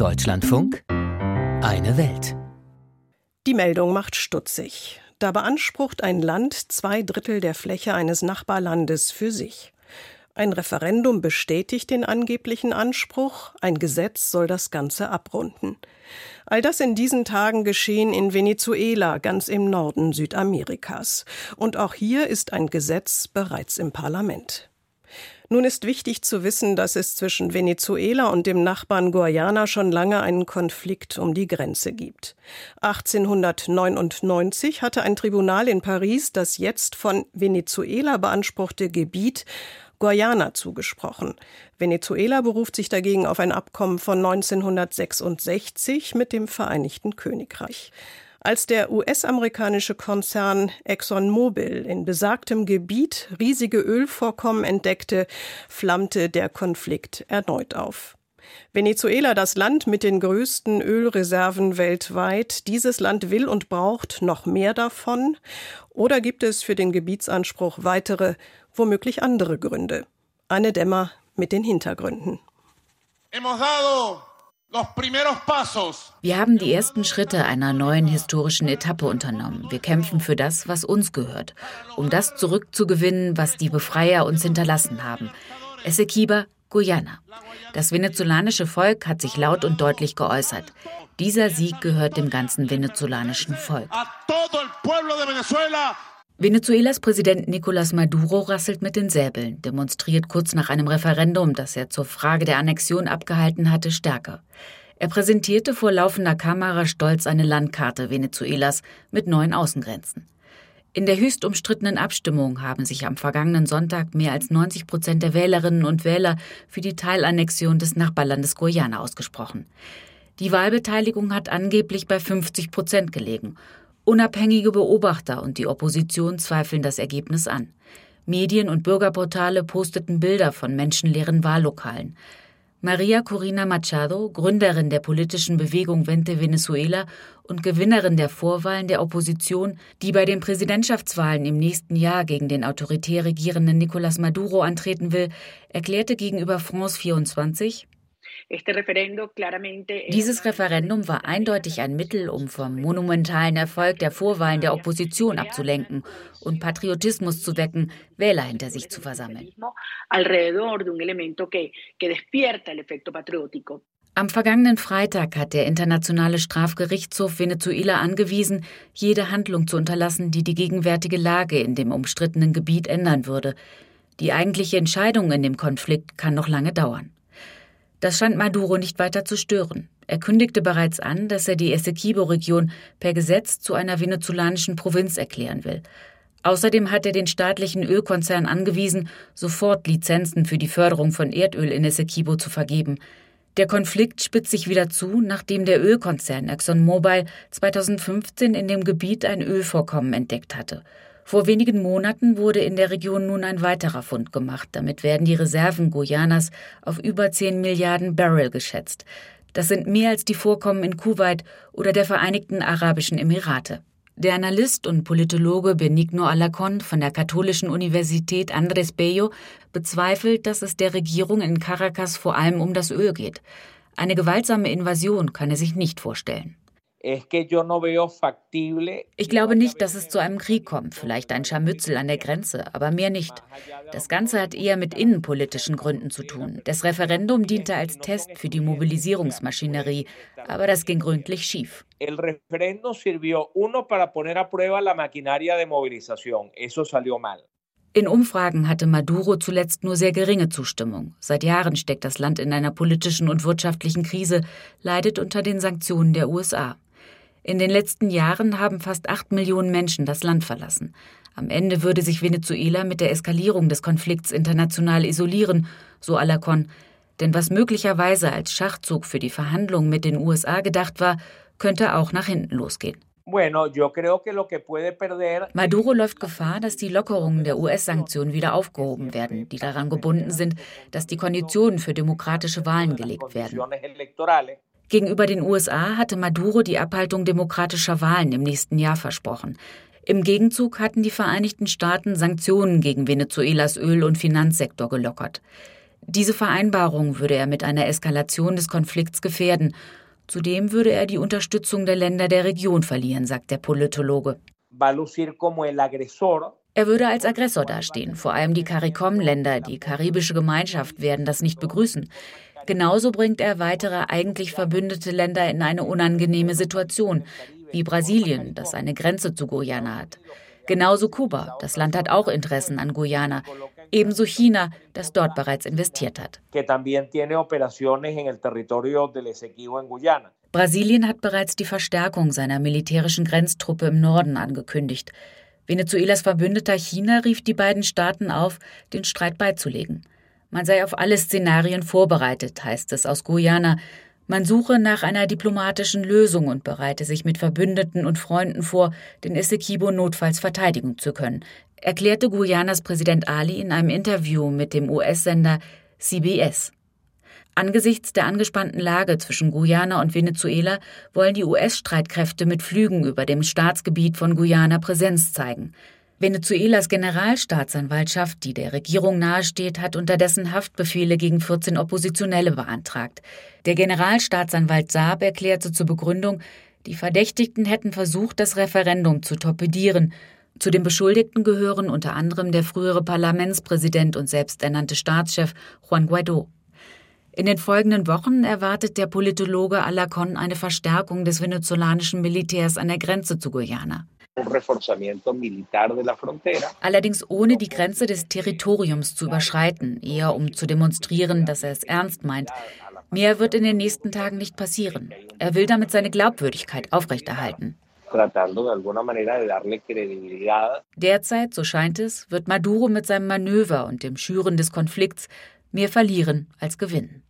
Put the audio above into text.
Deutschlandfunk Eine Welt. Die Meldung macht stutzig. Da beansprucht ein Land zwei Drittel der Fläche eines Nachbarlandes für sich. Ein Referendum bestätigt den angeblichen Anspruch, ein Gesetz soll das Ganze abrunden. All das in diesen Tagen geschehen in Venezuela, ganz im Norden Südamerikas. Und auch hier ist ein Gesetz bereits im Parlament. Nun ist wichtig zu wissen, dass es zwischen Venezuela und dem Nachbarn Guayana schon lange einen Konflikt um die Grenze gibt. 1899 hatte ein Tribunal in Paris das jetzt von Venezuela beanspruchte Gebiet Guayana zugesprochen. Venezuela beruft sich dagegen auf ein Abkommen von 1966 mit dem Vereinigten Königreich. Als der US-amerikanische Konzern ExxonMobil in besagtem Gebiet riesige Ölvorkommen entdeckte, flammte der Konflikt erneut auf. Venezuela, das Land mit den größten Ölreserven weltweit, dieses Land will und braucht noch mehr davon? Oder gibt es für den Gebietsanspruch weitere, womöglich andere Gründe? Anne Dämmer mit den Hintergründen. Wir haben die ersten Schritte einer neuen historischen Etappe unternommen. Wir kämpfen für das, was uns gehört, um das zurückzugewinnen, was die Befreier uns hinterlassen haben. Essequiba, Guyana. Das venezolanische Volk hat sich laut und deutlich geäußert. Dieser Sieg gehört dem ganzen venezolanischen Volk. Venezuelas Präsident Nicolás Maduro rasselt mit den Säbeln, demonstriert kurz nach einem Referendum, das er zur Frage der Annexion abgehalten hatte, stärker. Er präsentierte vor laufender Kamera stolz eine Landkarte Venezuelas mit neuen Außengrenzen. In der höchst umstrittenen Abstimmung haben sich am vergangenen Sonntag mehr als 90 Prozent der Wählerinnen und Wähler für die Teilannexion des Nachbarlandes Guyana ausgesprochen. Die Wahlbeteiligung hat angeblich bei 50 Prozent gelegen Unabhängige Beobachter und die Opposition zweifeln das Ergebnis an. Medien und Bürgerportale posteten Bilder von menschenleeren Wahllokalen. Maria Corina Machado, Gründerin der politischen Bewegung Vente Venezuela und Gewinnerin der Vorwahlen der Opposition, die bei den Präsidentschaftswahlen im nächsten Jahr gegen den autoritär regierenden Nicolás Maduro antreten will, erklärte gegenüber France 24, dieses Referendum war eindeutig ein Mittel, um vom monumentalen Erfolg der Vorwahlen der Opposition abzulenken und Patriotismus zu wecken, Wähler hinter sich zu versammeln. Am vergangenen Freitag hat der Internationale Strafgerichtshof Venezuela angewiesen, jede Handlung zu unterlassen, die die gegenwärtige Lage in dem umstrittenen Gebiet ändern würde. Die eigentliche Entscheidung in dem Konflikt kann noch lange dauern. Das scheint Maduro nicht weiter zu stören. Er kündigte bereits an, dass er die Essequibo-Region per Gesetz zu einer venezolanischen Provinz erklären will. Außerdem hat er den staatlichen Ölkonzern angewiesen, sofort Lizenzen für die Förderung von Erdöl in Essequibo zu vergeben. Der Konflikt spitzt sich wieder zu, nachdem der Ölkonzern ExxonMobil 2015 in dem Gebiet ein Ölvorkommen entdeckt hatte. Vor wenigen Monaten wurde in der Region nun ein weiterer Fund gemacht. Damit werden die Reserven Guyanas auf über 10 Milliarden Barrel geschätzt. Das sind mehr als die Vorkommen in Kuwait oder der Vereinigten Arabischen Emirate. Der Analyst und Politologe Benigno Alacon von der Katholischen Universität Andres Bello bezweifelt, dass es der Regierung in Caracas vor allem um das Öl geht. Eine gewaltsame Invasion kann er sich nicht vorstellen. Ich glaube nicht, dass es zu einem Krieg kommt, vielleicht ein Scharmützel an der Grenze, aber mehr nicht. Das Ganze hat eher mit innenpolitischen Gründen zu tun. Das Referendum diente als Test für die Mobilisierungsmaschinerie, aber das ging gründlich schief. El referendo sirvió uno para poner a prueba la maquinaria de movilización. Eso salió mal. In Umfragen hatte Maduro zuletzt nur sehr geringe Zustimmung. Seit Jahren steckt das Land in einer politischen und wirtschaftlichen Krise, leidet unter den Sanktionen der USA. In den letzten Jahren haben fast acht Millionen Menschen das Land verlassen. Am Ende würde sich Venezuela mit der Eskalierung des Konflikts international isolieren, so Alacon. Denn was möglicherweise als Schachzug für die Verhandlungen mit den USA gedacht war, könnte auch nach hinten losgehen. Maduro läuft Gefahr, dass die Lockerungen der US-Sanktionen wieder aufgehoben werden, die daran gebunden sind, dass die Konditionen für demokratische Wahlen gelegt werden. Gegenüber den USA hatte Maduro die Abhaltung demokratischer Wahlen im nächsten Jahr versprochen. Im Gegenzug hatten die Vereinigten Staaten Sanktionen gegen Venezuelas Öl- und Finanzsektor gelockert. Diese Vereinbarung würde er mit einer Eskalation des Konflikts gefährden. Zudem würde er die Unterstützung der Länder der Region verlieren, sagt der Politologe. Er würde als Aggressor dastehen. Vor allem die CARICOM-Länder, die karibische Gemeinschaft, werden das nicht begrüßen. Genauso bringt er weitere eigentlich verbündete Länder in eine unangenehme Situation, wie Brasilien, das eine Grenze zu Guyana hat. Genauso Kuba, das Land hat auch Interessen an Guyana. Ebenso China, das dort bereits investiert hat. Brasilien hat bereits die Verstärkung seiner militärischen Grenztruppe im Norden angekündigt. Venezuelas Verbündeter China rief die beiden Staaten auf, den Streit beizulegen. Man sei auf alle Szenarien vorbereitet, heißt es aus Guyana. Man suche nach einer diplomatischen Lösung und bereite sich mit Verbündeten und Freunden vor, den Essequibo notfalls verteidigen zu können, erklärte Guyanas Präsident Ali in einem Interview mit dem US-Sender CBS. Angesichts der angespannten Lage zwischen Guyana und Venezuela wollen die US-Streitkräfte mit Flügen über dem Staatsgebiet von Guyana Präsenz zeigen. Venezuelas Generalstaatsanwaltschaft, die der Regierung nahesteht, hat unterdessen Haftbefehle gegen 14 Oppositionelle beantragt. Der Generalstaatsanwalt Saab erklärte zur Begründung, die Verdächtigten hätten versucht, das Referendum zu torpedieren. Zu den Beschuldigten gehören unter anderem der frühere Parlamentspräsident und selbsternannte Staatschef Juan Guaido. In den folgenden Wochen erwartet der Politologe Alacon eine Verstärkung des venezolanischen Militärs an der Grenze zu Guyana. Allerdings ohne die Grenze des Territoriums zu überschreiten, eher um zu demonstrieren, dass er es ernst meint. Mehr wird in den nächsten Tagen nicht passieren. Er will damit seine Glaubwürdigkeit aufrechterhalten. Derzeit, so scheint es, wird Maduro mit seinem Manöver und dem Schüren des Konflikts mehr verlieren als gewinnen.